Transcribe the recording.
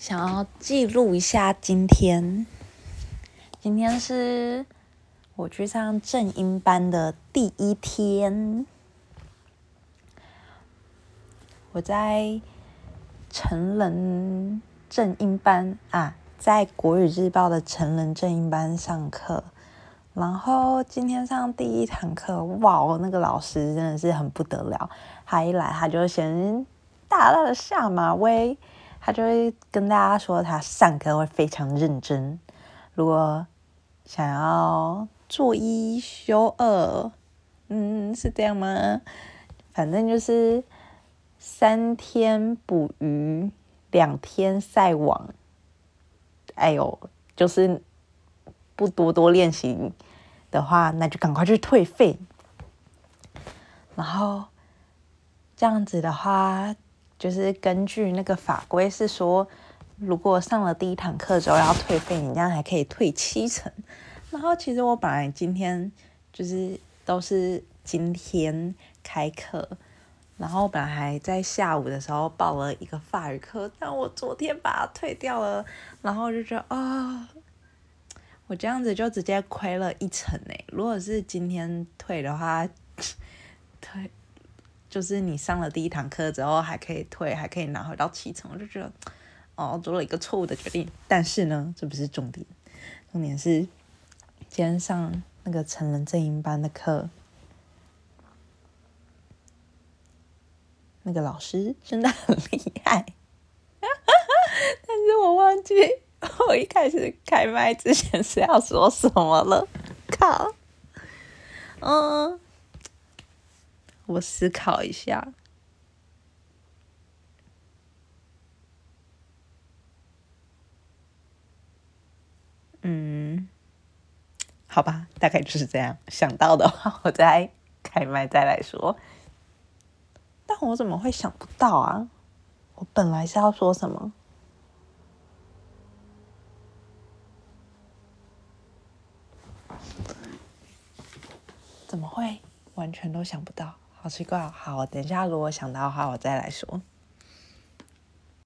想要记录一下今天。今天是我去上正音班的第一天。我在成人正音班啊，在国语日报的成人正音班上课。然后今天上第一堂课，哇，那个老师真的是很不得了。他一来，他就先大大的下马威。他就会跟大家说，他上课会非常认真。如果想要做一休二，嗯，是这样吗？反正就是三天捕鱼，两天晒网。哎呦，就是不多多练习的话，那就赶快去退费。然后这样子的话。就是根据那个法规是说，如果上了第一堂课之后要退费，你这样还可以退七成。然后其实我本来今天就是都是今天开课，然后本来还在下午的时候报了一个法语课，但我昨天把它退掉了，然后就觉得啊，我这样子就直接亏了一成诶。如果是今天退的话，退。就是你上了第一堂课之后还可以退，还可以拿回到七成，我就觉得哦做了一个错误的决定。但是呢，这不是重点，重点是今天上那个成人正音班的课，那个老师真的很厉害。但是我忘记我一开始开麦之前是要说什么了，靠，嗯。我思考一下，嗯，好吧，大概就是这样。想到的话，我再开麦再来说。但我怎么会想不到啊？我本来是要说什么？怎么会完全都想不到？好奇怪，好，等一下，如果想到的话，我再来说。